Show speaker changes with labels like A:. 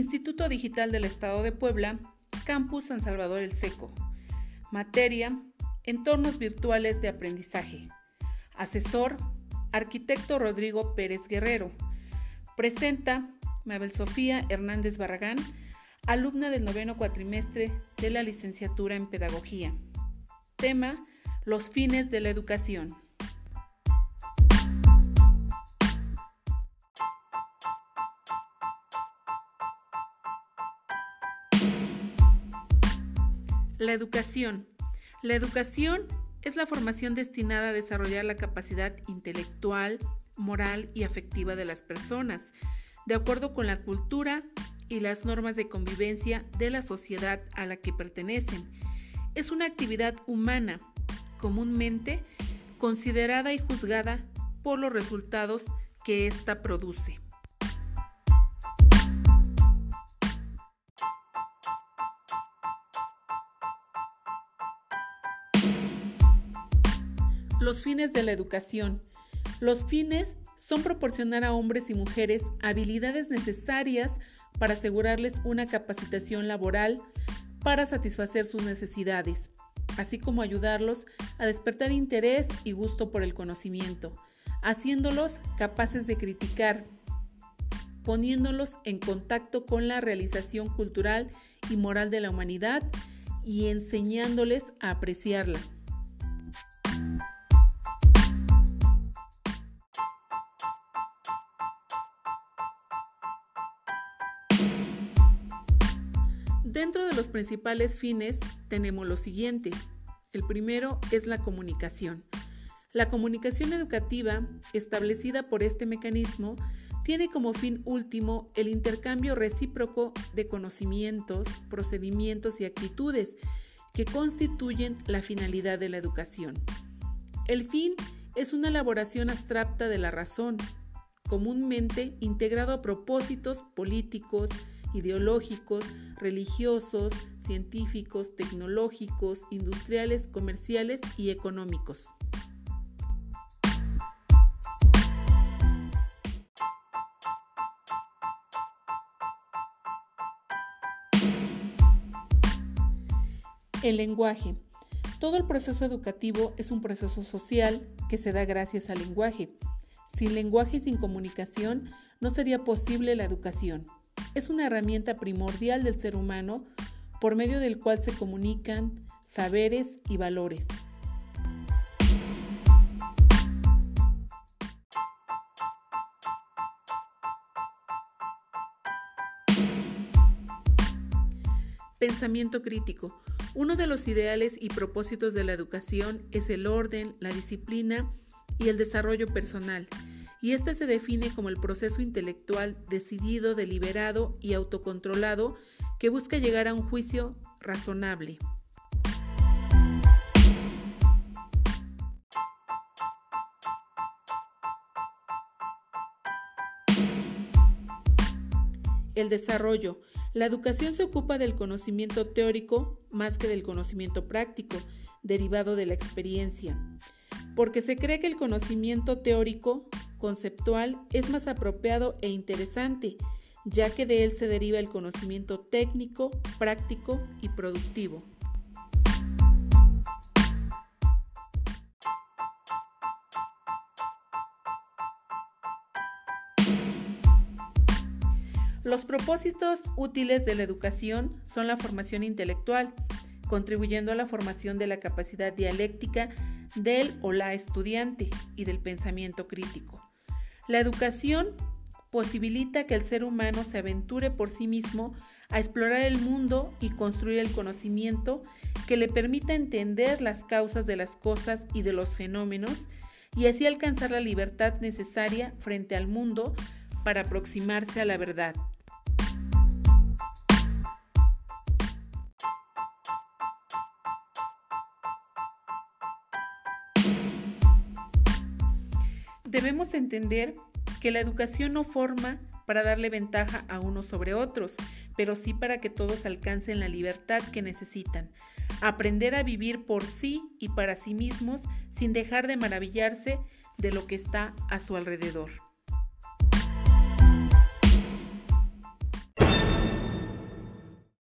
A: Instituto Digital del Estado de Puebla, Campus San Salvador el Seco. Materia, Entornos Virtuales de Aprendizaje. Asesor, Arquitecto Rodrigo Pérez Guerrero. Presenta Mabel Sofía Hernández Barragán, alumna del noveno cuatrimestre de la licenciatura en Pedagogía. Tema, Los fines de la educación. La educación. La educación es la formación destinada a desarrollar la capacidad intelectual, moral y afectiva de las personas, de acuerdo con la cultura y las normas de convivencia de la sociedad a la que pertenecen. Es una actividad humana, comúnmente considerada y juzgada por los resultados que ésta produce. Los fines de la educación. Los fines son proporcionar a hombres y mujeres habilidades necesarias para asegurarles una capacitación laboral para satisfacer sus necesidades, así como ayudarlos a despertar interés y gusto por el conocimiento, haciéndolos capaces de criticar, poniéndolos en contacto con la realización cultural y moral de la humanidad y enseñándoles a apreciarla. Dentro de los principales fines tenemos lo siguiente. El primero es la comunicación. La comunicación educativa, establecida por este mecanismo, tiene como fin último el intercambio recíproco de conocimientos, procedimientos y actitudes que constituyen la finalidad de la educación. El fin es una elaboración abstracta de la razón, comúnmente integrado a propósitos políticos, ideológicos, religiosos, científicos, tecnológicos, industriales, comerciales y económicos. El lenguaje. Todo el proceso educativo es un proceso social que se da gracias al lenguaje. Sin lenguaje y sin comunicación no sería posible la educación es una herramienta primordial del ser humano por medio del cual se comunican saberes y valores. Pensamiento crítico. Uno de los ideales y propósitos de la educación es el orden, la disciplina y el desarrollo personal y este se define como el proceso intelectual decidido, deliberado y autocontrolado que busca llegar a un juicio razonable. El desarrollo. La educación se ocupa del conocimiento teórico más que del conocimiento práctico, derivado de la experiencia, porque se cree que el conocimiento teórico conceptual es más apropiado e interesante, ya que de él se deriva el conocimiento técnico, práctico y productivo. Los propósitos útiles de la educación son la formación intelectual, contribuyendo a la formación de la capacidad dialéctica del o la estudiante y del pensamiento crítico. La educación posibilita que el ser humano se aventure por sí mismo a explorar el mundo y construir el conocimiento que le permita entender las causas de las cosas y de los fenómenos y así alcanzar la libertad necesaria frente al mundo para aproximarse a la verdad. Debemos entender que la educación no forma para darle ventaja a unos sobre otros, pero sí para que todos alcancen la libertad que necesitan. Aprender a vivir por sí y para sí mismos sin dejar de maravillarse de lo que está a su alrededor.